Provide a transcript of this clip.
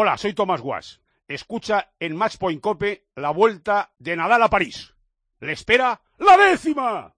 Hola, soy Tomás Guas. Escucha en Matchpoint Cope la vuelta de Nadal a París. ¡Le espera la décima!